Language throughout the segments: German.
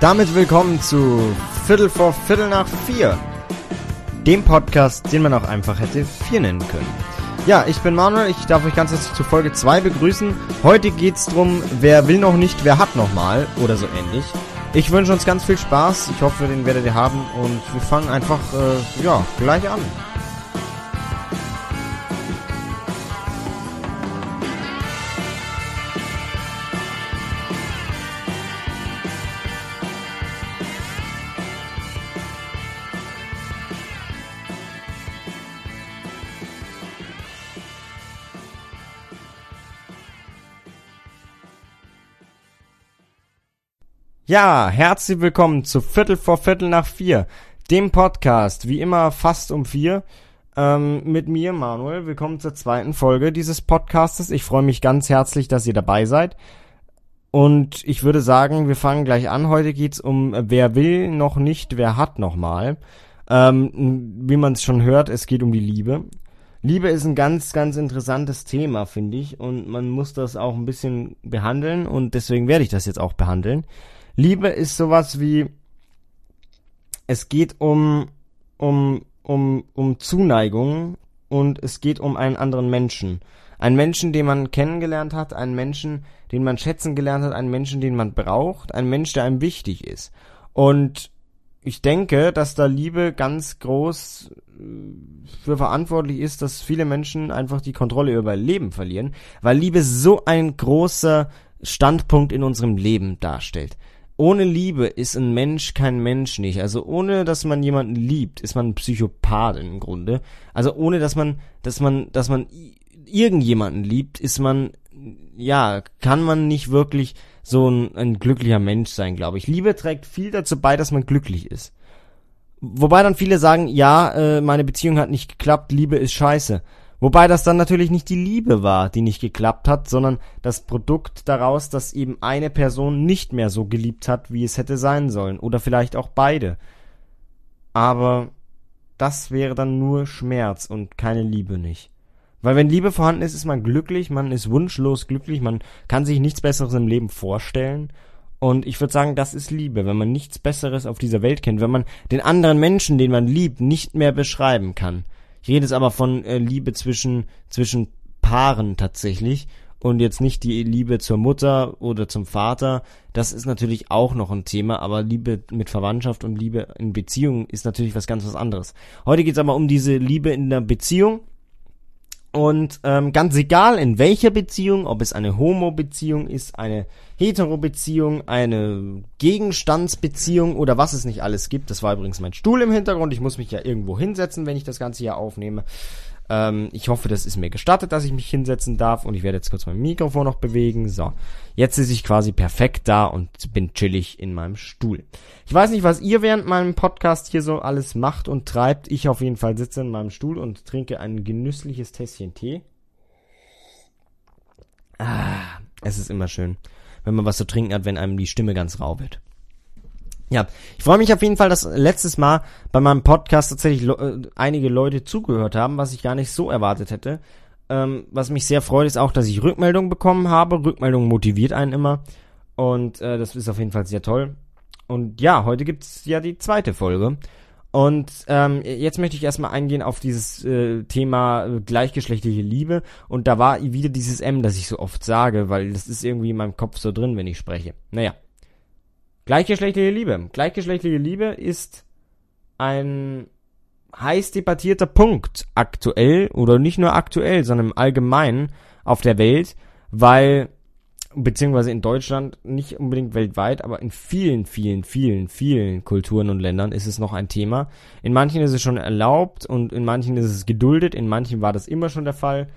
damit willkommen zu Viertel vor Viertel nach vier. Dem Podcast, den man auch einfach hätte vier nennen können. Ja, ich bin Manuel, ich darf euch ganz herzlich zu Folge 2 begrüßen. Heute geht's drum, wer will noch nicht, wer hat noch mal oder so ähnlich. Ich wünsche uns ganz viel Spaß, ich hoffe, den werdet ihr haben und wir fangen einfach, äh, ja, gleich an. Ja, herzlich willkommen zu Viertel vor Viertel nach vier, dem Podcast, wie immer fast um vier, ähm, mit mir, Manuel. Willkommen zur zweiten Folge dieses Podcastes. Ich freue mich ganz herzlich, dass ihr dabei seid. Und ich würde sagen, wir fangen gleich an. Heute geht's um wer will noch nicht, wer hat noch mal. Ähm, wie man es schon hört, es geht um die Liebe. Liebe ist ein ganz, ganz interessantes Thema, finde ich. Und man muss das auch ein bisschen behandeln. Und deswegen werde ich das jetzt auch behandeln. Liebe ist sowas wie, es geht um, um, um, um Zuneigung und es geht um einen anderen Menschen. Einen Menschen, den man kennengelernt hat, einen Menschen, den man schätzen gelernt hat, einen Menschen, den man braucht, einen Mensch, der einem wichtig ist. Und ich denke, dass da Liebe ganz groß äh, für verantwortlich ist, dass viele Menschen einfach die Kontrolle über ihr Leben verlieren, weil Liebe so ein großer Standpunkt in unserem Leben darstellt ohne Liebe ist ein Mensch kein Mensch nicht. Also ohne, dass man jemanden liebt, ist man ein Psychopath im Grunde. Also ohne, dass man, dass man, dass man irgendjemanden liebt, ist man, ja, kann man nicht wirklich so ein, ein glücklicher Mensch sein, glaube ich. Liebe trägt viel dazu bei, dass man glücklich ist. Wobei dann viele sagen, ja, äh, meine Beziehung hat nicht geklappt, Liebe ist scheiße. Wobei das dann natürlich nicht die Liebe war, die nicht geklappt hat, sondern das Produkt daraus, dass eben eine Person nicht mehr so geliebt hat, wie es hätte sein sollen. Oder vielleicht auch beide. Aber das wäre dann nur Schmerz und keine Liebe nicht. Weil wenn Liebe vorhanden ist, ist man glücklich, man ist wunschlos glücklich, man kann sich nichts Besseres im Leben vorstellen. Und ich würde sagen, das ist Liebe, wenn man nichts Besseres auf dieser Welt kennt, wenn man den anderen Menschen, den man liebt, nicht mehr beschreiben kann. Ich rede jetzt aber von äh, Liebe zwischen, zwischen Paaren tatsächlich und jetzt nicht die Liebe zur Mutter oder zum Vater. Das ist natürlich auch noch ein Thema, aber Liebe mit Verwandtschaft und Liebe in Beziehung ist natürlich was ganz was anderes. Heute geht es aber um diese Liebe in der Beziehung und ähm, ganz egal in welcher Beziehung, ob es eine Homo-Beziehung ist, eine Hetero-Beziehung, eine Gegenstandsbeziehung oder was es nicht alles gibt. Das war übrigens mein Stuhl im Hintergrund. Ich muss mich ja irgendwo hinsetzen, wenn ich das Ganze hier aufnehme. Ähm, ich hoffe, das ist mir gestattet, dass ich mich hinsetzen darf. Und ich werde jetzt kurz mein Mikrofon noch bewegen. So, jetzt ist ich quasi perfekt da und bin chillig in meinem Stuhl. Ich weiß nicht, was ihr während meinem Podcast hier so alles macht und treibt. Ich auf jeden Fall sitze in meinem Stuhl und trinke ein genüssliches Tässchen Tee. Ah, es ist immer schön, wenn man was zu trinken hat, wenn einem die Stimme ganz rau wird. Ja, ich freue mich auf jeden Fall, dass letztes Mal bei meinem Podcast tatsächlich äh, einige Leute zugehört haben, was ich gar nicht so erwartet hätte. Ähm, was mich sehr freut, ist auch, dass ich Rückmeldungen bekommen habe. Rückmeldung motiviert einen immer. Und äh, das ist auf jeden Fall sehr toll. Und ja, heute gibt's ja die zweite Folge. Und ähm, jetzt möchte ich erstmal eingehen auf dieses äh, Thema äh, gleichgeschlechtliche Liebe. Und da war wieder dieses M, das ich so oft sage, weil das ist irgendwie in meinem Kopf so drin, wenn ich spreche. Naja, Gleichgeschlechtliche Liebe. Gleichgeschlechtliche Liebe ist ein heiß debattierter Punkt aktuell oder nicht nur aktuell, sondern im Allgemeinen auf der Welt, weil beziehungsweise in Deutschland, nicht unbedingt weltweit, aber in vielen, vielen, vielen, vielen Kulturen und Ländern ist es noch ein Thema. In manchen ist es schon erlaubt und in manchen ist es geduldet, in manchen war das immer schon der Fall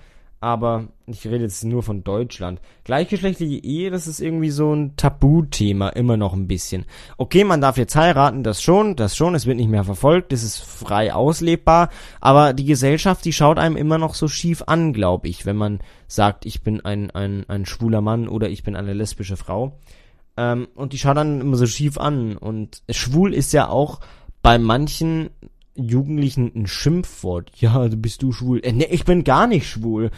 aber ich rede jetzt nur von Deutschland. Gleichgeschlechtliche Ehe, das ist irgendwie so ein Tabuthema, immer noch ein bisschen. Okay, man darf jetzt heiraten, das schon, das schon, es wird nicht mehr verfolgt, das ist frei auslebbar, aber die Gesellschaft, die schaut einem immer noch so schief an, glaube ich, wenn man sagt, ich bin ein, ein, ein schwuler Mann oder ich bin eine lesbische Frau. Ähm, und die schaut dann immer so schief an. Und schwul ist ja auch bei manchen Jugendlichen ein Schimpfwort. Ja, du bist du schwul. Äh, nee, ich bin gar nicht schwul.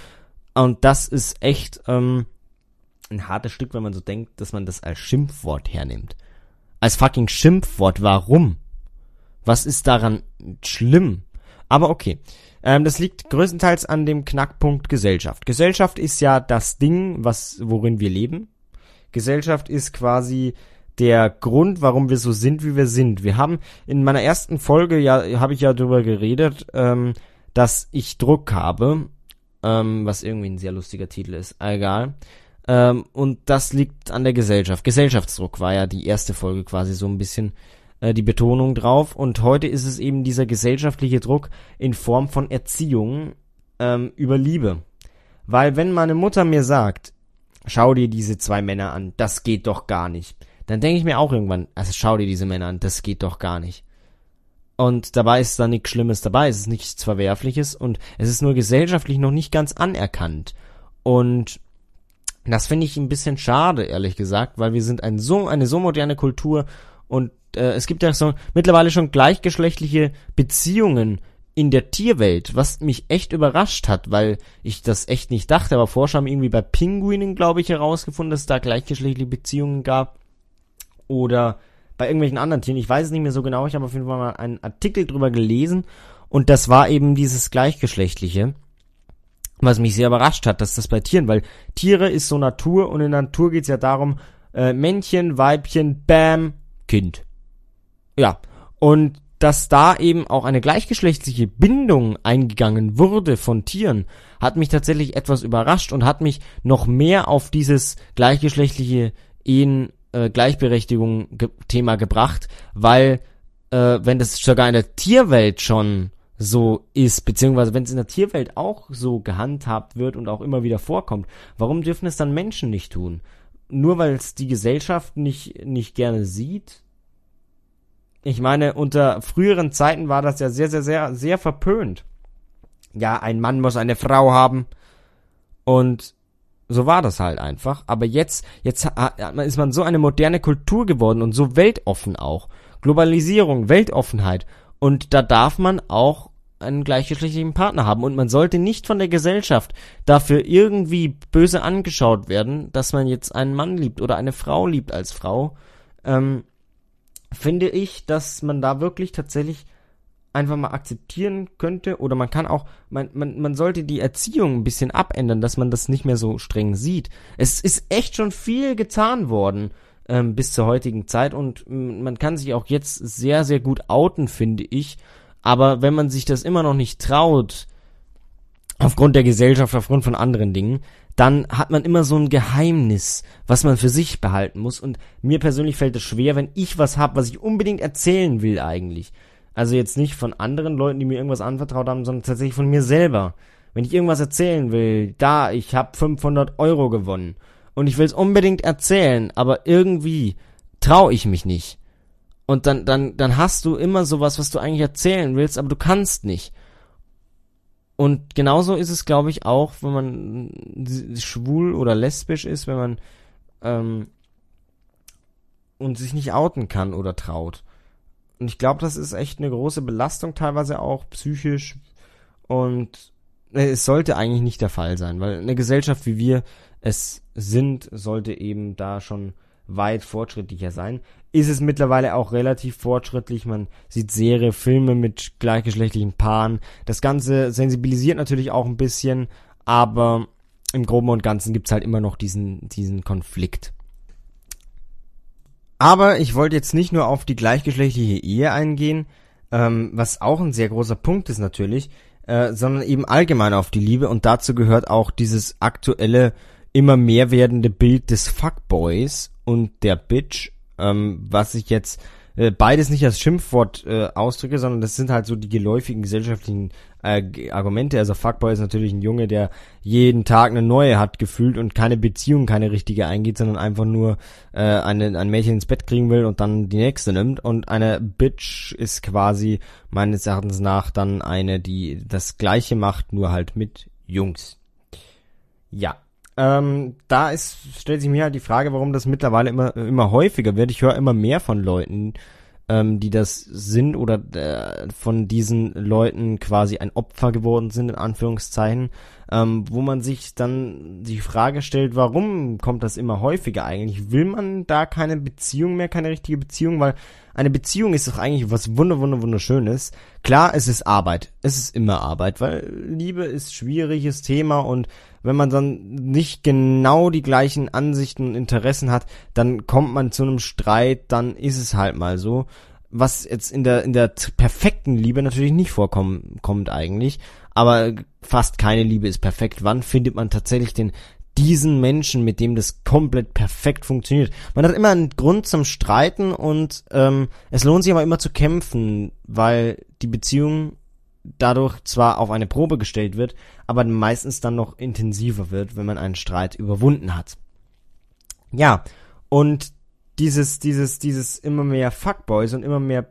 Und das ist echt ähm, ein hartes Stück, wenn man so denkt, dass man das als Schimpfwort hernimmt. als fucking Schimpfwort. Warum? Was ist daran schlimm? Aber okay. Ähm, das liegt größtenteils an dem Knackpunkt Gesellschaft. Gesellschaft ist ja das Ding, was, worin wir leben. Gesellschaft ist quasi der Grund, warum wir so sind, wie wir sind. Wir haben in meiner ersten Folge ja, habe ich ja darüber geredet, ähm, dass ich Druck habe, ähm, was irgendwie ein sehr lustiger Titel ist. Egal. Ähm, und das liegt an der Gesellschaft. Gesellschaftsdruck war ja die erste Folge quasi so ein bisschen äh, die Betonung drauf. Und heute ist es eben dieser gesellschaftliche Druck in Form von Erziehung ähm, über Liebe. Weil wenn meine Mutter mir sagt, schau dir diese zwei Männer an, das geht doch gar nicht, dann denke ich mir auch irgendwann, also schau dir diese Männer an, das geht doch gar nicht. Und dabei ist da nichts Schlimmes dabei, es ist nichts Verwerfliches und es ist nur gesellschaftlich noch nicht ganz anerkannt. Und das finde ich ein bisschen schade, ehrlich gesagt, weil wir sind ein so, eine so moderne Kultur und äh, es gibt ja so mittlerweile schon gleichgeschlechtliche Beziehungen in der Tierwelt, was mich echt überrascht hat, weil ich das echt nicht dachte, aber Forscher haben irgendwie bei Pinguinen, glaube ich, herausgefunden, dass es da gleichgeschlechtliche Beziehungen gab. Oder bei irgendwelchen anderen Tieren, ich weiß es nicht mehr so genau, ich habe auf jeden Fall mal einen Artikel drüber gelesen und das war eben dieses gleichgeschlechtliche was mich sehr überrascht hat, dass das bei Tieren, weil Tiere ist so Natur und in Natur geht's ja darum, äh, Männchen, Weibchen, Bam, Kind. Ja, und dass da eben auch eine gleichgeschlechtliche Bindung eingegangen wurde von Tieren, hat mich tatsächlich etwas überrascht und hat mich noch mehr auf dieses gleichgeschlechtliche Ehen, äh, Gleichberechtigung ge Thema gebracht, weil äh, wenn das sogar in der Tierwelt schon so ist, beziehungsweise wenn es in der Tierwelt auch so gehandhabt wird und auch immer wieder vorkommt, warum dürfen es dann Menschen nicht tun? Nur weil es die Gesellschaft nicht, nicht gerne sieht? Ich meine, unter früheren Zeiten war das ja sehr, sehr, sehr, sehr verpönt. Ja, ein Mann muss eine Frau haben. Und so war das halt einfach. Aber jetzt, jetzt ist man so eine moderne Kultur geworden und so weltoffen auch. Globalisierung, Weltoffenheit. Und da darf man auch einen gleichgeschlechtlichen Partner haben. Und man sollte nicht von der Gesellschaft dafür irgendwie böse angeschaut werden, dass man jetzt einen Mann liebt oder eine Frau liebt als Frau. Ähm, finde ich, dass man da wirklich tatsächlich einfach mal akzeptieren könnte oder man kann auch, man, man, man sollte die Erziehung ein bisschen abändern, dass man das nicht mehr so streng sieht. Es ist echt schon viel getan worden ähm, bis zur heutigen Zeit und mm, man kann sich auch jetzt sehr, sehr gut outen, finde ich. Aber wenn man sich das immer noch nicht traut, aufgrund der Gesellschaft, aufgrund von anderen Dingen, dann hat man immer so ein Geheimnis, was man für sich behalten muss. Und mir persönlich fällt es schwer, wenn ich was hab, was ich unbedingt erzählen will eigentlich. Also jetzt nicht von anderen Leuten, die mir irgendwas anvertraut haben, sondern tatsächlich von mir selber. Wenn ich irgendwas erzählen will, da, ich hab 500 Euro gewonnen und ich will es unbedingt erzählen, aber irgendwie traue ich mich nicht. Und dann, dann, dann hast du immer sowas, was du eigentlich erzählen willst, aber du kannst nicht. Und genauso ist es, glaube ich, auch, wenn man schwul oder lesbisch ist, wenn man ähm, und sich nicht outen kann oder traut. Und ich glaube, das ist echt eine große Belastung, teilweise auch psychisch. Und es sollte eigentlich nicht der Fall sein, weil eine Gesellschaft wie wir es sind, sollte eben da schon weit fortschrittlicher sein. Ist es mittlerweile auch relativ fortschrittlich. Man sieht Serie, Filme mit gleichgeschlechtlichen Paaren. Das Ganze sensibilisiert natürlich auch ein bisschen, aber im Groben und Ganzen gibt's halt immer noch diesen, diesen Konflikt. Aber ich wollte jetzt nicht nur auf die gleichgeschlechtliche Ehe eingehen, ähm, was auch ein sehr großer Punkt ist natürlich, äh, sondern eben allgemein auf die Liebe. Und dazu gehört auch dieses aktuelle, immer mehr werdende Bild des Fuckboys und der Bitch, ähm, was ich jetzt äh, beides nicht als Schimpfwort äh, ausdrücke, sondern das sind halt so die geläufigen gesellschaftlichen äh, Argumente. Also Fuckboy ist natürlich ein Junge, der jeden Tag eine neue hat gefühlt und keine Beziehung, keine richtige eingeht, sondern einfach nur äh, eine, ein Mädchen ins Bett kriegen will und dann die nächste nimmt. Und eine Bitch ist quasi meines Erachtens nach dann eine, die das gleiche macht, nur halt mit Jungs. Ja, ähm, da ist, stellt sich mir halt die Frage, warum das mittlerweile immer, immer häufiger wird. Ich höre immer mehr von Leuten, ähm, die das sind oder äh, von diesen Leuten quasi ein Opfer geworden sind, in Anführungszeichen. ähm, wo man sich dann die Frage stellt, warum kommt das immer häufiger eigentlich? Will man da keine Beziehung mehr, keine richtige Beziehung? Weil eine Beziehung ist doch eigentlich was wunder, wunder, wunderschönes. Klar, es ist Arbeit. Es ist immer Arbeit, weil Liebe ist schwieriges Thema und wenn man dann nicht genau die gleichen Ansichten und Interessen hat, dann kommt man zu einem Streit, dann ist es halt mal so was jetzt in der in der perfekten Liebe natürlich nicht vorkommen kommt eigentlich, aber fast keine Liebe ist perfekt. Wann findet man tatsächlich den diesen Menschen, mit dem das komplett perfekt funktioniert? Man hat immer einen Grund zum Streiten und ähm, es lohnt sich aber immer zu kämpfen, weil die Beziehung dadurch zwar auf eine Probe gestellt wird, aber meistens dann noch intensiver wird, wenn man einen Streit überwunden hat. Ja, und dieses, dieses, dieses immer mehr Fuckboys und immer mehr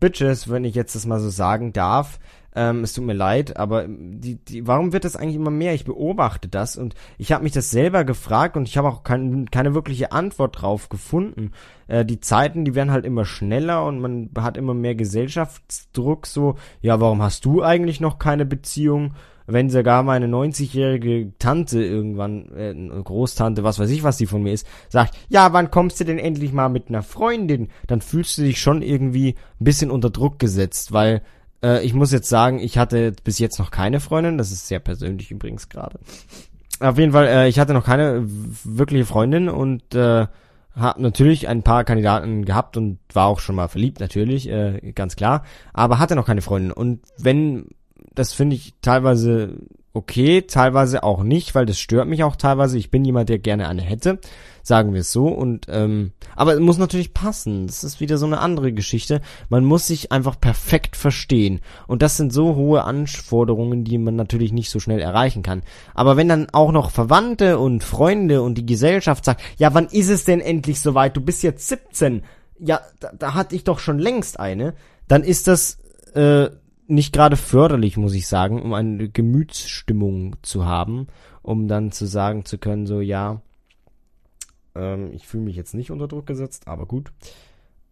Bitches, wenn ich jetzt das mal so sagen darf. Ähm, es tut mir leid, aber die, die, warum wird das eigentlich immer mehr? Ich beobachte das und ich habe mich das selber gefragt und ich habe auch kein, keine wirkliche Antwort drauf gefunden. Äh, die Zeiten, die werden halt immer schneller und man hat immer mehr Gesellschaftsdruck. So, ja, warum hast du eigentlich noch keine Beziehung? wenn sogar meine 90-jährige Tante irgendwann, äh, Großtante, was weiß ich, was die von mir ist, sagt, ja, wann kommst du denn endlich mal mit einer Freundin? Dann fühlst du dich schon irgendwie ein bisschen unter Druck gesetzt, weil äh, ich muss jetzt sagen, ich hatte bis jetzt noch keine Freundin, das ist sehr persönlich übrigens gerade. Auf jeden Fall, äh, ich hatte noch keine wirkliche Freundin und äh, habe natürlich ein paar Kandidaten gehabt und war auch schon mal verliebt, natürlich, äh, ganz klar, aber hatte noch keine Freundin. Und wenn das finde ich teilweise okay, teilweise auch nicht, weil das stört mich auch teilweise. Ich bin jemand, der gerne eine hätte, sagen wir es so. Und ähm, aber es muss natürlich passen. Das ist wieder so eine andere Geschichte. Man muss sich einfach perfekt verstehen. Und das sind so hohe Anforderungen, die man natürlich nicht so schnell erreichen kann. Aber wenn dann auch noch Verwandte und Freunde und die Gesellschaft sagt, ja, wann ist es denn endlich soweit? Du bist jetzt 17. Ja, da, da hatte ich doch schon längst eine. Dann ist das äh, nicht gerade förderlich, muss ich sagen, um eine Gemütsstimmung zu haben, um dann zu sagen zu können, so ja, ähm, ich fühle mich jetzt nicht unter Druck gesetzt, aber gut.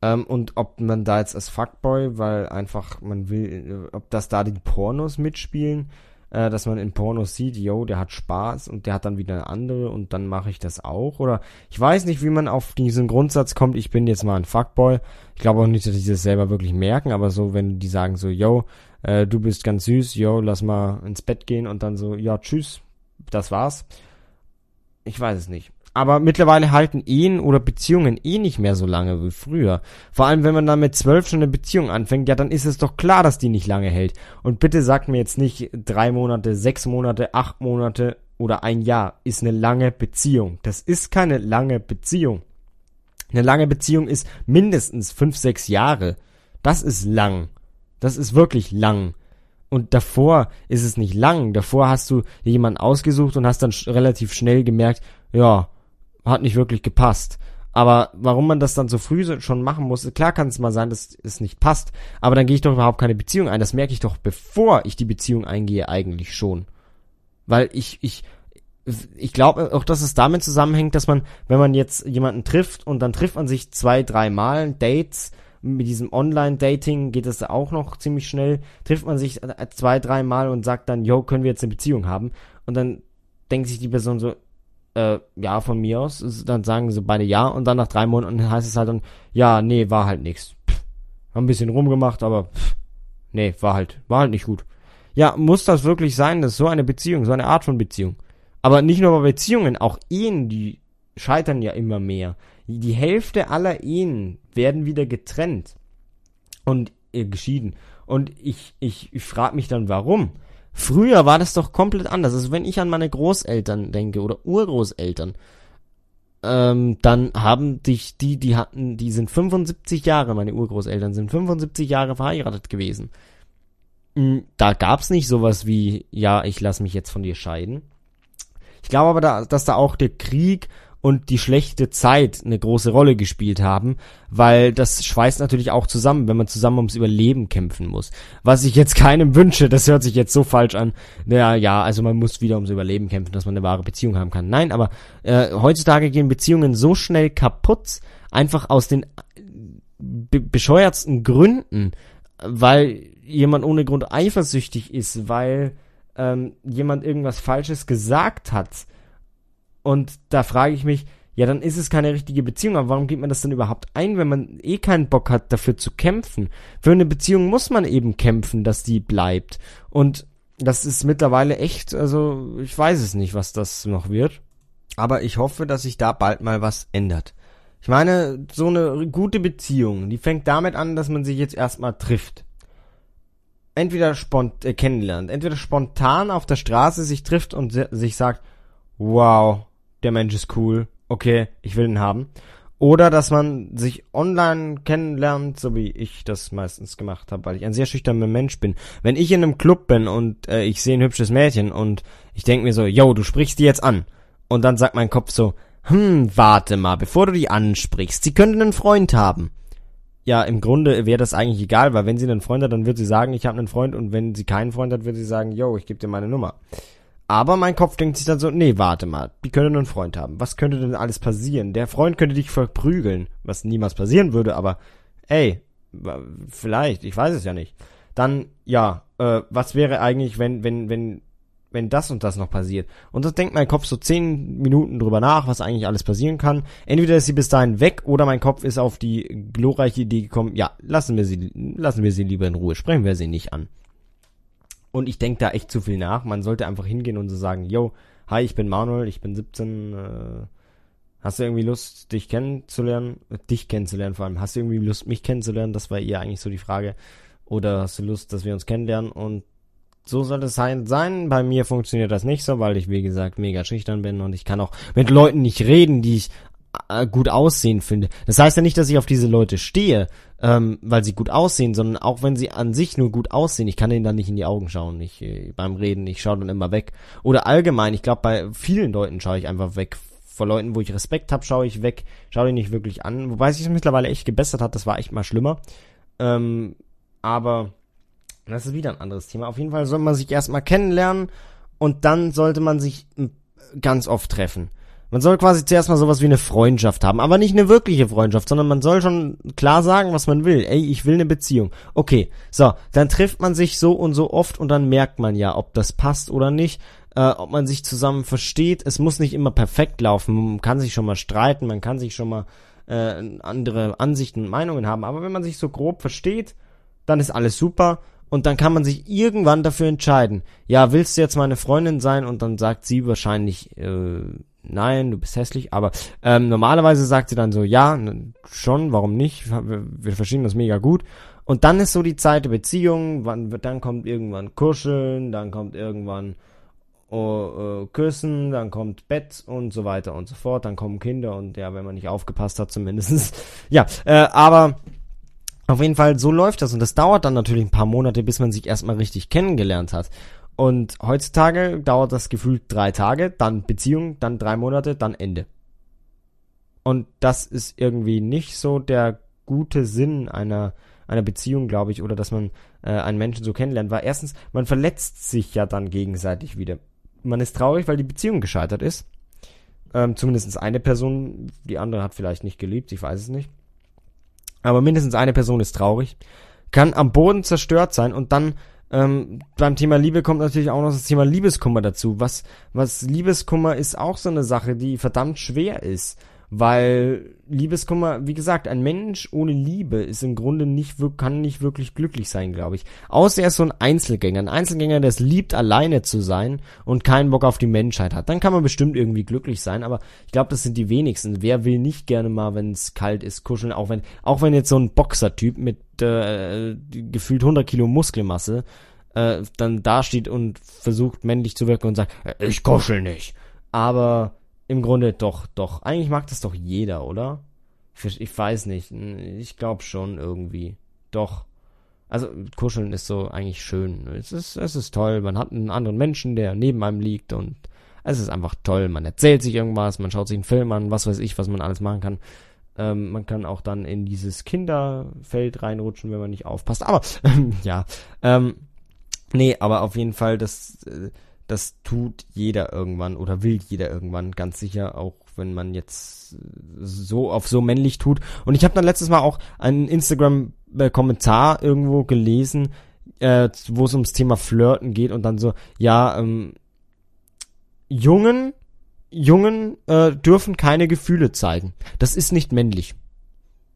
Ähm, und ob man da jetzt als Fuckboy, weil einfach man will, ob das da die Pornos mitspielen, äh, dass man in Pornos sieht, yo, der hat Spaß und der hat dann wieder eine andere und dann mache ich das auch. Oder ich weiß nicht, wie man auf diesen Grundsatz kommt, ich bin jetzt mal ein Fuckboy. Ich glaube auch nicht, dass die das selber wirklich merken, aber so, wenn die sagen so, yo, äh, du bist ganz süß, yo, lass mal ins Bett gehen und dann so, ja, tschüss, das war's. Ich weiß es nicht. Aber mittlerweile halten Ehen oder Beziehungen eh nicht mehr so lange wie früher. Vor allem, wenn man dann mit zwölf schon eine Beziehung anfängt, ja, dann ist es doch klar, dass die nicht lange hält. Und bitte sagt mir jetzt nicht drei Monate, sechs Monate, acht Monate oder ein Jahr ist eine lange Beziehung. Das ist keine lange Beziehung. Eine lange Beziehung ist mindestens fünf, sechs Jahre. Das ist lang. Das ist wirklich lang. Und davor ist es nicht lang. Davor hast du dir jemanden ausgesucht und hast dann sch relativ schnell gemerkt, ja, hat nicht wirklich gepasst. Aber warum man das dann so früh schon machen muss, klar kann es mal sein, dass es nicht passt. Aber dann gehe ich doch überhaupt keine Beziehung ein. Das merke ich doch, bevor ich die Beziehung eingehe, eigentlich schon. Weil ich, ich, ich glaube auch, dass es damit zusammenhängt, dass man, wenn man jetzt jemanden trifft und dann trifft man sich zwei, drei Mal, Dates, mit diesem Online-Dating geht es auch noch ziemlich schnell, trifft man sich zwei, drei Mal und sagt dann, yo, können wir jetzt eine Beziehung haben? Und dann denkt sich die Person so, äh, ja, von mir aus. Dann sagen sie beide ja und dann nach drei Monaten heißt es halt dann, ja, nee, war halt. Pff, haben ein bisschen rumgemacht, aber pff, nee, war halt, war halt nicht gut. Ja, muss das wirklich sein, dass so eine Beziehung, so eine Art von Beziehung. Aber nicht nur bei Beziehungen, auch Ehen, die scheitern ja immer mehr. Die Hälfte aller Ehen werden wieder getrennt und äh, geschieden. Und ich, ich, ich frage mich dann, warum? Früher war das doch komplett anders. Also wenn ich an meine Großeltern denke oder Urgroßeltern, ähm, dann haben dich die, die hatten, die sind 75 Jahre, meine Urgroßeltern sind 75 Jahre verheiratet gewesen. Hm, da gab's nicht sowas wie, ja, ich lass mich jetzt von dir scheiden. Ich glaube aber, da, dass da auch der Krieg und die schlechte Zeit eine große Rolle gespielt haben, weil das schweißt natürlich auch zusammen, wenn man zusammen ums Überleben kämpfen muss. Was ich jetzt keinem wünsche, das hört sich jetzt so falsch an. Naja, ja, also man muss wieder ums Überleben kämpfen, dass man eine wahre Beziehung haben kann. Nein, aber äh, heutzutage gehen Beziehungen so schnell kaputt, einfach aus den be bescheuertsten Gründen, weil jemand ohne Grund eifersüchtig ist, weil ähm, jemand irgendwas Falsches gesagt hat. Und da frage ich mich, ja, dann ist es keine richtige Beziehung. Aber warum geht man das dann überhaupt ein, wenn man eh keinen Bock hat, dafür zu kämpfen? Für eine Beziehung muss man eben kämpfen, dass die bleibt. Und das ist mittlerweile echt, also ich weiß es nicht, was das noch wird. Aber ich hoffe, dass sich da bald mal was ändert. Ich meine, so eine gute Beziehung, die fängt damit an, dass man sich jetzt erstmal trifft. Entweder spont äh, kennenlernt, entweder spontan auf der Straße sich trifft und sich sagt, wow, der Mensch ist cool, okay, ich will ihn haben. Oder dass man sich online kennenlernt, so wie ich das meistens gemacht habe, weil ich ein sehr schüchterner Mensch bin. Wenn ich in einem Club bin und äh, ich sehe ein hübsches Mädchen und ich denke mir so, yo, du sprichst die jetzt an. Und dann sagt mein Kopf so, hm, warte mal, bevor du die ansprichst, sie könnten einen Freund haben. Ja, im Grunde wäre das eigentlich egal, weil wenn sie einen Freund hat, dann wird sie sagen, ich habe einen Freund und wenn sie keinen Freund hat, wird sie sagen, yo, ich gebe dir meine Nummer. Aber mein Kopf denkt sich dann so, nee, warte mal, die können einen Freund haben. Was könnte denn alles passieren? Der Freund könnte dich verprügeln, was niemals passieren würde, aber ey, vielleicht, ich weiß es ja nicht. Dann, ja, äh, was wäre eigentlich, wenn, wenn, wenn, wenn das und das noch passiert? Und das denkt mein Kopf so zehn Minuten drüber nach, was eigentlich alles passieren kann. Entweder ist sie bis dahin weg oder mein Kopf ist auf die glorreiche Idee gekommen, ja, lassen wir sie, lassen wir sie lieber in Ruhe, sprechen wir sie nicht an. Und ich denke da echt zu viel nach. Man sollte einfach hingehen und so sagen, yo, hi, ich bin Manuel, ich bin 17, äh, hast du irgendwie Lust, dich kennenzulernen? Dich kennenzulernen vor allem. Hast du irgendwie Lust, mich kennenzulernen? Das war eher eigentlich so die Frage. Oder hast du Lust, dass wir uns kennenlernen? Und so soll es sein. Bei mir funktioniert das nicht so, weil ich, wie gesagt, mega schüchtern bin und ich kann auch mit Leuten nicht reden, die ich äh, gut aussehen finde. Das heißt ja nicht, dass ich auf diese Leute stehe, ähm, weil sie gut aussehen, sondern auch wenn sie an sich nur gut aussehen, ich kann ihnen dann nicht in die Augen schauen, nicht äh, beim Reden, ich schaue dann immer weg. Oder allgemein, ich glaube, bei vielen Leuten schaue ich einfach weg. Vor Leuten, wo ich Respekt habe, schaue ich weg, schaue die nicht wirklich an. Wobei sich das mittlerweile echt gebessert hat, das war echt mal schlimmer. Ähm, aber das ist wieder ein anderes Thema. Auf jeden Fall soll man sich erstmal kennenlernen und dann sollte man sich ganz oft treffen. Man soll quasi zuerst mal sowas wie eine Freundschaft haben, aber nicht eine wirkliche Freundschaft, sondern man soll schon klar sagen, was man will. Ey, ich will eine Beziehung. Okay, so, dann trifft man sich so und so oft und dann merkt man ja, ob das passt oder nicht, äh, ob man sich zusammen versteht. Es muss nicht immer perfekt laufen, man kann sich schon mal streiten, man kann sich schon mal äh, andere Ansichten und Meinungen haben, aber wenn man sich so grob versteht, dann ist alles super und dann kann man sich irgendwann dafür entscheiden. Ja, willst du jetzt meine Freundin sein? Und dann sagt sie wahrscheinlich, äh, nein, du bist hässlich, aber ähm, normalerweise sagt sie dann so, ja, schon, warum nicht? Wir, verstehen das mega gut. Und dann ist so die Zeit der Beziehung, wann, dann kommt irgendwann Kuscheln, dann kommt irgendwann oh, äh, Küssen, dann kommt Bett und so weiter und so fort, dann kommen Kinder und ja, wenn man nicht aufgepasst hat, zumindestens. ja, äh, aber auf jeden Fall, so läuft das und das dauert dann natürlich ein paar Monate, bis man sich erstmal richtig kennengelernt hat. Und heutzutage dauert das gefühlt drei Tage, dann Beziehung, dann drei Monate, dann Ende. Und das ist irgendwie nicht so der gute Sinn einer, einer Beziehung, glaube ich, oder dass man äh, einen Menschen so kennenlernt. Weil erstens, man verletzt sich ja dann gegenseitig wieder. Man ist traurig, weil die Beziehung gescheitert ist. Ähm, zumindest eine Person, die andere hat vielleicht nicht geliebt, ich weiß es nicht. Aber mindestens eine Person ist traurig, kann am Boden zerstört sein und dann ähm, beim Thema Liebe kommt natürlich auch noch das Thema Liebeskummer dazu. Was, was Liebeskummer ist auch so eine Sache, die verdammt schwer ist. Weil Liebeskummer, wie gesagt, ein Mensch ohne Liebe ist im Grunde nicht, kann nicht wirklich glücklich sein, glaube ich. Außer er ist so ein Einzelgänger. Ein Einzelgänger, der es liebt, alleine zu sein und keinen Bock auf die Menschheit hat. Dann kann man bestimmt irgendwie glücklich sein, aber ich glaube, das sind die wenigsten. Wer will nicht gerne mal, wenn es kalt ist, kuscheln, auch wenn, auch wenn jetzt so ein Boxertyp mit äh, gefühlt 100 Kilo Muskelmasse äh, dann dasteht und versucht männlich zu wirken und sagt, äh, ich kuschel nicht. Aber im Grunde doch, doch. Eigentlich mag das doch jeder, oder? Ich, weiß nicht. Ich glaube schon irgendwie. Doch. Also kuscheln ist so eigentlich schön. Es ist, es ist toll. Man hat einen anderen Menschen, der neben einem liegt und es ist einfach toll. Man erzählt sich irgendwas, man schaut sich einen Film an, was weiß ich, was man alles machen kann. Ähm, man kann auch dann in dieses Kinderfeld reinrutschen, wenn man nicht aufpasst. Aber ja, ähm, nee, aber auf jeden Fall, das, äh, das tut jeder irgendwann oder will jeder irgendwann, ganz sicher, auch wenn man jetzt so auf so männlich tut. Und ich habe dann letztes Mal auch einen Instagram-Kommentar irgendwo gelesen, äh, wo es ums Thema Flirten geht und dann so, ja, ähm, Jungen, Jungen äh, dürfen keine Gefühle zeigen. Das ist nicht männlich.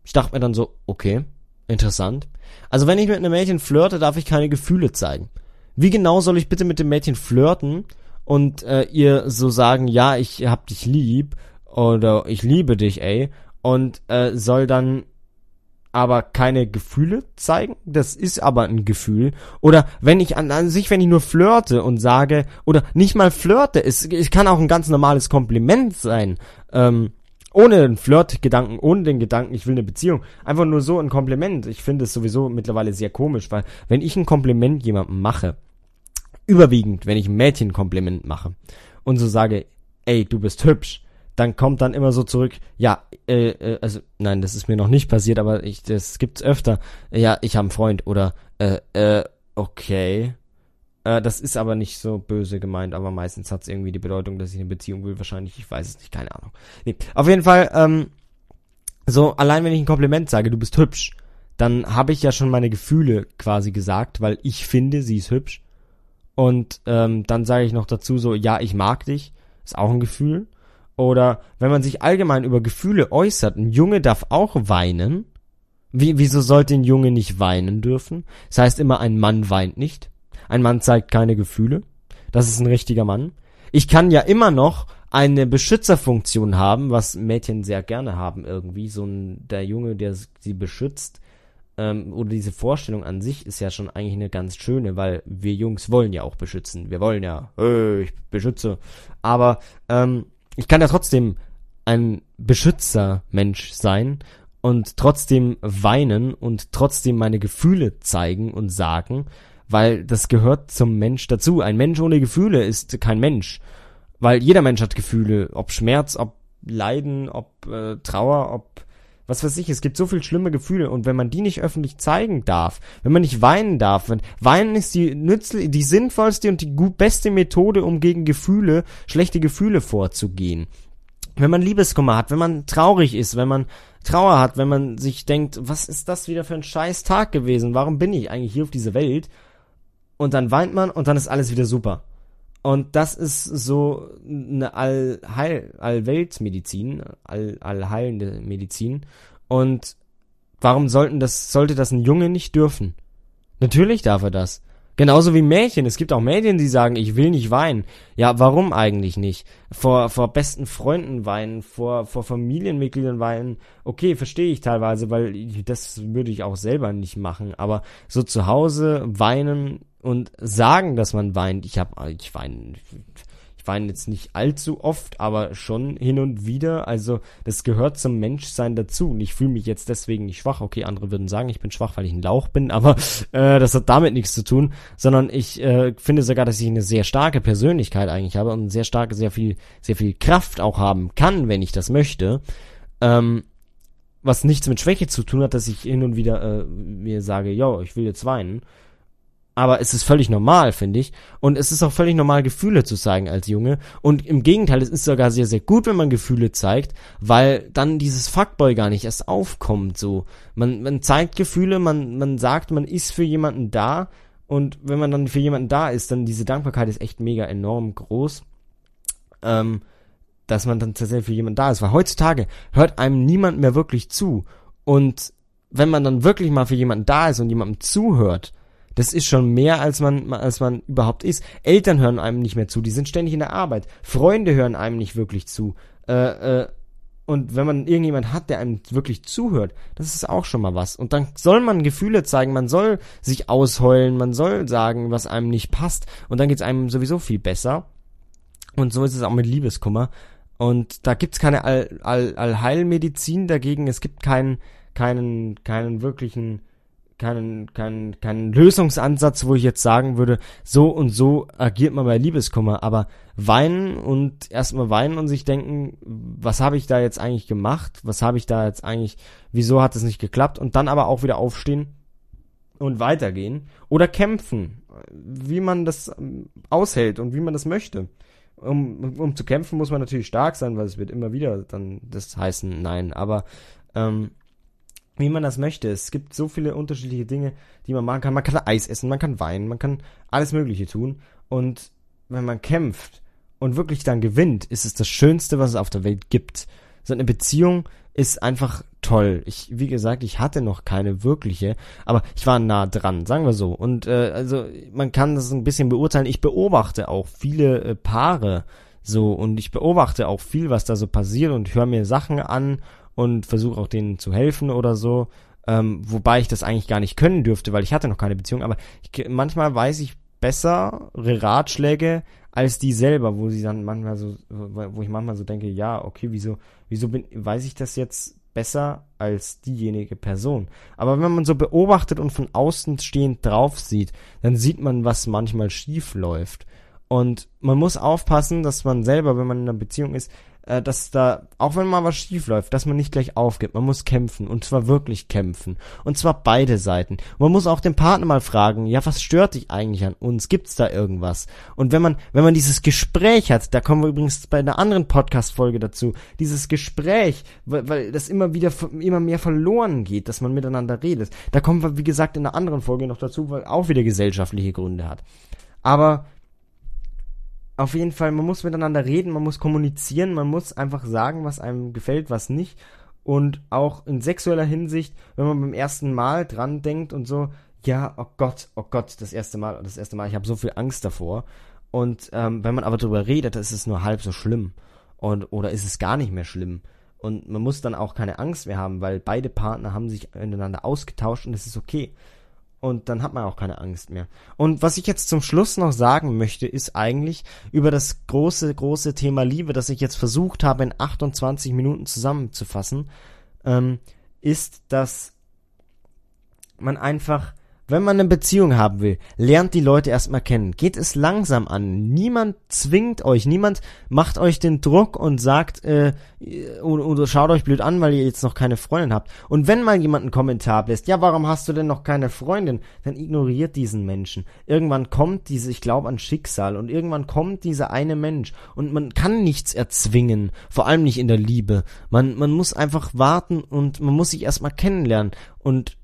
Ich dachte mir dann so, okay, interessant. Also wenn ich mit einem Mädchen flirte, darf ich keine Gefühle zeigen. Wie genau soll ich bitte mit dem Mädchen flirten und äh, ihr so sagen, ja, ich hab dich lieb oder ich liebe dich, ey, und äh, soll dann aber keine Gefühle zeigen. Das ist aber ein Gefühl. Oder wenn ich an, an sich, wenn ich nur flirte und sage, oder nicht mal flirte, es, es kann auch ein ganz normales Kompliment sein. Ähm, ohne den Flirtgedanken, ohne den Gedanken, ich will eine Beziehung. Einfach nur so ein Kompliment. Ich finde es sowieso mittlerweile sehr komisch, weil wenn ich ein Kompliment jemandem mache, überwiegend, wenn ich ein Mädchen Kompliment mache und so sage, ey, du bist hübsch, dann kommt dann immer so zurück, ja, äh, äh, also nein, das ist mir noch nicht passiert, aber ich, das gibt's öfter. Ja, ich habe einen Freund oder äh, äh, okay. Äh, das ist aber nicht so böse gemeint, aber meistens hat's irgendwie die Bedeutung, dass ich eine Beziehung will. Wahrscheinlich, ich weiß es nicht, keine Ahnung. Nee, auf jeden Fall, ähm, so allein wenn ich ein Kompliment sage, du bist hübsch, dann habe ich ja schon meine Gefühle quasi gesagt, weil ich finde, sie ist hübsch. Und ähm, dann sage ich noch dazu so, ja, ich mag dich, ist auch ein Gefühl. Oder wenn man sich allgemein über Gefühle äußert, ein Junge darf auch weinen. Wie, wieso sollte ein Junge nicht weinen dürfen? Das heißt immer, ein Mann weint nicht. Ein Mann zeigt keine Gefühle. Das ist ein richtiger Mann. Ich kann ja immer noch eine Beschützerfunktion haben, was Mädchen sehr gerne haben irgendwie. So ein, der Junge, der sie beschützt, ähm, oder diese Vorstellung an sich ist ja schon eigentlich eine ganz schöne, weil wir Jungs wollen ja auch beschützen. Wir wollen ja, äh, ich beschütze. Aber ähm, ich kann ja trotzdem ein Beschützermensch sein und trotzdem weinen und trotzdem meine Gefühle zeigen und sagen, weil das gehört zum Mensch dazu. Ein Mensch ohne Gefühle ist kein Mensch, weil jeder Mensch hat Gefühle, ob Schmerz, ob Leiden, ob äh, Trauer, ob was weiß ich, es gibt so viel schlimme Gefühle und wenn man die nicht öffentlich zeigen darf, wenn man nicht weinen darf, wenn weinen ist die nützlich, die sinnvollste und die gut beste Methode, um gegen Gefühle, schlechte Gefühle vorzugehen. Wenn man Liebeskummer hat, wenn man traurig ist, wenn man Trauer hat, wenn man sich denkt, was ist das wieder für ein scheiß Tag gewesen? Warum bin ich eigentlich hier auf dieser Welt? Und dann weint man und dann ist alles wieder super. Und das ist so eine Allheil, Allweltmedizin, all, allheilende Medizin. Und warum sollten das, sollte das ein Junge nicht dürfen? Natürlich darf er das. Genauso wie Mädchen. Es gibt auch Mädchen, die sagen, ich will nicht weinen. Ja, warum eigentlich nicht? Vor, vor besten Freunden weinen, vor, vor Familienmitgliedern weinen. Okay, verstehe ich teilweise, weil das würde ich auch selber nicht machen. Aber so zu Hause weinen und sagen, dass man weint. Ich habe, ich weine, ich weine jetzt nicht allzu oft, aber schon hin und wieder. Also das gehört zum Menschsein dazu. Und ich fühle mich jetzt deswegen nicht schwach. Okay, andere würden sagen, ich bin schwach, weil ich ein Lauch bin, aber äh, das hat damit nichts zu tun, sondern ich äh, finde sogar, dass ich eine sehr starke Persönlichkeit eigentlich habe und sehr starke, sehr viel, sehr viel Kraft auch haben kann, wenn ich das möchte. Ähm, was nichts mit Schwäche zu tun hat, dass ich hin und wieder äh, mir sage, yo, ich will jetzt weinen aber es ist völlig normal, finde ich. Und es ist auch völlig normal, Gefühle zu zeigen als Junge. Und im Gegenteil, es ist sogar sehr, sehr gut, wenn man Gefühle zeigt, weil dann dieses Fuckboy gar nicht erst aufkommt, so. Man, man zeigt Gefühle, man, man sagt, man ist für jemanden da. Und wenn man dann für jemanden da ist, dann diese Dankbarkeit ist echt mega enorm groß. Ähm, dass man dann tatsächlich für jemanden da ist. Weil heutzutage hört einem niemand mehr wirklich zu. Und wenn man dann wirklich mal für jemanden da ist und jemandem zuhört, das ist schon mehr, als man, als man überhaupt ist. Eltern hören einem nicht mehr zu, die sind ständig in der Arbeit. Freunde hören einem nicht wirklich zu. Äh, äh, und wenn man irgendjemand hat, der einem wirklich zuhört, das ist auch schon mal was. Und dann soll man Gefühle zeigen, man soll sich ausheulen, man soll sagen, was einem nicht passt. Und dann geht's einem sowieso viel besser. Und so ist es auch mit Liebeskummer. Und da gibt's keine All All Allheilmedizin dagegen. Es gibt keinen, keinen, keinen wirklichen keinen, keinen, keinen Lösungsansatz, wo ich jetzt sagen würde, so und so agiert man bei Liebeskummer, aber weinen und erstmal weinen und sich denken, was habe ich da jetzt eigentlich gemacht? Was habe ich da jetzt eigentlich, wieso hat es nicht geklappt? Und dann aber auch wieder aufstehen und weitergehen oder kämpfen, wie man das ähm, aushält und wie man das möchte. Um, um zu kämpfen muss man natürlich stark sein, weil es wird immer wieder dann das heißen, nein, aber ähm, wie man das möchte. Es gibt so viele unterschiedliche Dinge, die man machen kann. Man kann Eis essen, man kann weinen, man kann alles Mögliche tun. Und wenn man kämpft und wirklich dann gewinnt, ist es das Schönste, was es auf der Welt gibt. So eine Beziehung ist einfach toll. Ich, wie gesagt, ich hatte noch keine wirkliche, aber ich war nah dran, sagen wir so. Und äh, also man kann das ein bisschen beurteilen. Ich beobachte auch viele äh, Paare so und ich beobachte auch viel, was da so passiert und höre mir Sachen an und versuche auch denen zu helfen oder so. Ähm, wobei ich das eigentlich gar nicht können dürfte, weil ich hatte noch keine Beziehung. Aber ich, manchmal weiß ich bessere Ratschläge als die selber, wo sie dann manchmal so, wo ich manchmal so denke, ja, okay, wieso, wieso bin, weiß ich das jetzt besser als diejenige Person. Aber wenn man so beobachtet und von außen stehend drauf sieht, dann sieht man, was manchmal schief läuft. Und man muss aufpassen, dass man selber, wenn man in einer Beziehung ist, äh, dass da, auch wenn mal was schief läuft, dass man nicht gleich aufgibt. Man muss kämpfen und zwar wirklich kämpfen. Und zwar beide Seiten. Und man muss auch den Partner mal fragen, ja, was stört dich eigentlich an uns? Gibt's da irgendwas? Und wenn man, wenn man dieses Gespräch hat, da kommen wir übrigens bei einer anderen Podcast-Folge dazu, dieses Gespräch, weil, weil das immer wieder, immer mehr verloren geht, dass man miteinander redet. Da kommen wir, wie gesagt, in einer anderen Folge noch dazu, weil auch wieder gesellschaftliche Gründe hat. Aber auf jeden Fall, man muss miteinander reden, man muss kommunizieren, man muss einfach sagen, was einem gefällt, was nicht. Und auch in sexueller Hinsicht, wenn man beim ersten Mal dran denkt und so, ja, oh Gott, oh Gott, das erste Mal, das erste Mal, ich habe so viel Angst davor. Und ähm, wenn man aber darüber redet, ist es nur halb so schlimm. Und, oder ist es gar nicht mehr schlimm. Und man muss dann auch keine Angst mehr haben, weil beide Partner haben sich miteinander ausgetauscht und es ist okay und dann hat man auch keine Angst mehr. Und was ich jetzt zum Schluss noch sagen möchte, ist eigentlich über das große, große Thema Liebe, das ich jetzt versucht habe in 28 Minuten zusammenzufassen, ähm, ist, dass man einfach wenn man eine Beziehung haben will, lernt die Leute erstmal kennen. Geht es langsam an. Niemand zwingt euch, niemand macht euch den Druck und sagt, äh, oder, oder schaut euch blöd an, weil ihr jetzt noch keine Freundin habt. Und wenn mal jemand einen Kommentar lässt, ja, warum hast du denn noch keine Freundin? Dann ignoriert diesen Menschen. Irgendwann kommt diese, ich glaube an Schicksal, und irgendwann kommt dieser eine Mensch. Und man kann nichts erzwingen, vor allem nicht in der Liebe. Man, man muss einfach warten und man muss sich erstmal kennenlernen. Und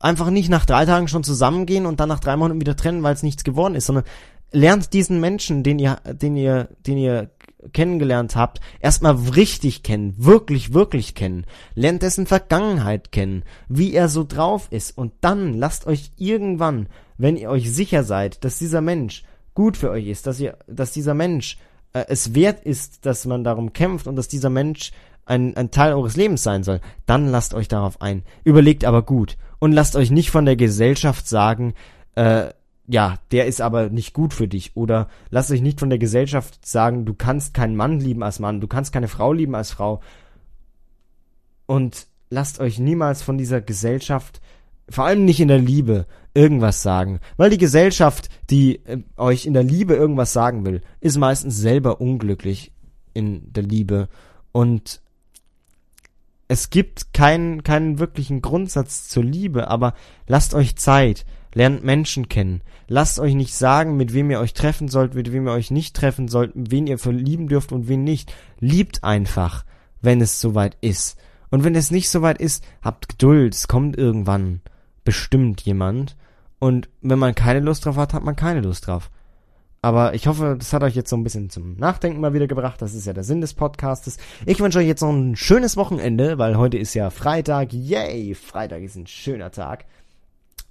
einfach nicht nach drei Tagen schon zusammengehen und dann nach drei Monaten wieder trennen, weil es nichts geworden ist, sondern lernt diesen Menschen, den ihr, den ihr, den ihr kennengelernt habt, erstmal richtig kennen, wirklich, wirklich kennen. Lernt dessen Vergangenheit kennen, wie er so drauf ist und dann lasst euch irgendwann, wenn ihr euch sicher seid, dass dieser Mensch gut für euch ist, dass ihr, dass dieser Mensch äh, es wert ist, dass man darum kämpft und dass dieser Mensch ein, ein Teil eures Lebens sein soll, dann lasst euch darauf ein. Überlegt aber gut und lasst euch nicht von der Gesellschaft sagen, äh, ja, der ist aber nicht gut für dich. Oder lasst euch nicht von der Gesellschaft sagen, du kannst keinen Mann lieben als Mann, du kannst keine Frau lieben als Frau. Und lasst euch niemals von dieser Gesellschaft, vor allem nicht in der Liebe, irgendwas sagen. Weil die Gesellschaft, die äh, euch in der Liebe irgendwas sagen will, ist meistens selber unglücklich in der Liebe. Und es gibt keinen, keinen wirklichen Grundsatz zur Liebe, aber lasst euch Zeit, lernt Menschen kennen. Lasst euch nicht sagen, mit wem ihr euch treffen sollt, mit wem ihr euch nicht treffen sollt, wen ihr verlieben dürft und wen nicht. Liebt einfach, wenn es soweit ist. Und wenn es nicht soweit ist, habt Geduld, es kommt irgendwann bestimmt jemand. Und wenn man keine Lust drauf hat, hat man keine Lust drauf. Aber ich hoffe, das hat euch jetzt so ein bisschen zum Nachdenken mal wieder gebracht. Das ist ja der Sinn des Podcastes. Ich wünsche euch jetzt noch ein schönes Wochenende, weil heute ist ja Freitag. Yay! Freitag ist ein schöner Tag.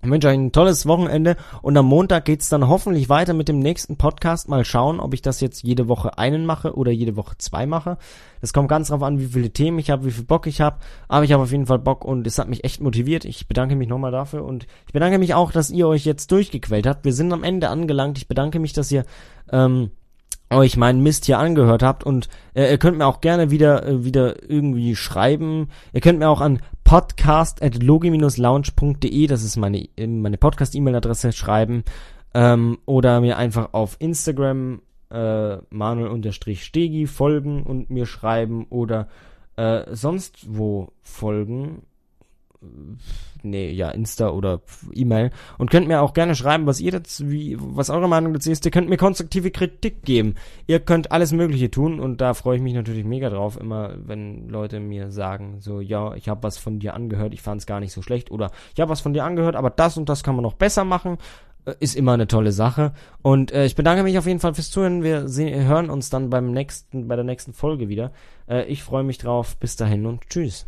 Ich wünsche euch ein tolles Wochenende und am Montag geht's dann hoffentlich weiter mit dem nächsten Podcast. Mal schauen, ob ich das jetzt jede Woche einen mache oder jede Woche zwei mache. Das kommt ganz drauf an, wie viele Themen ich habe, wie viel Bock ich habe. Aber ich habe auf jeden Fall Bock und es hat mich echt motiviert. Ich bedanke mich nochmal dafür und ich bedanke mich auch, dass ihr euch jetzt durchgequält habt. Wir sind am Ende angelangt. Ich bedanke mich, dass ihr ähm, euch meinen Mist hier angehört habt und äh, ihr könnt mir auch gerne wieder äh, wieder irgendwie schreiben. Ihr könnt mir auch an podcast at logi-lounge.de, das ist meine meine Podcast E-Mail-Adresse schreiben. Ähm, oder mir einfach auf Instagram äh, manuel-stegi folgen und mir schreiben oder äh, sonst wo folgen nee, ja, Insta oder E-Mail und könnt mir auch gerne schreiben, was ihr dazu, wie, was eure Meinung dazu ist. Ihr könnt mir konstruktive Kritik geben. Ihr könnt alles Mögliche tun und da freue ich mich natürlich mega drauf, immer wenn Leute mir sagen, so, ja, ich habe was von dir angehört, ich fand es gar nicht so schlecht oder ich habe was von dir angehört, aber das und das kann man noch besser machen äh, ist immer eine tolle Sache. Und äh, ich bedanke mich auf jeden Fall fürs Zuhören. Wir sehen, hören uns dann beim nächsten, bei der nächsten Folge wieder. Äh, ich freue mich drauf. Bis dahin und tschüss.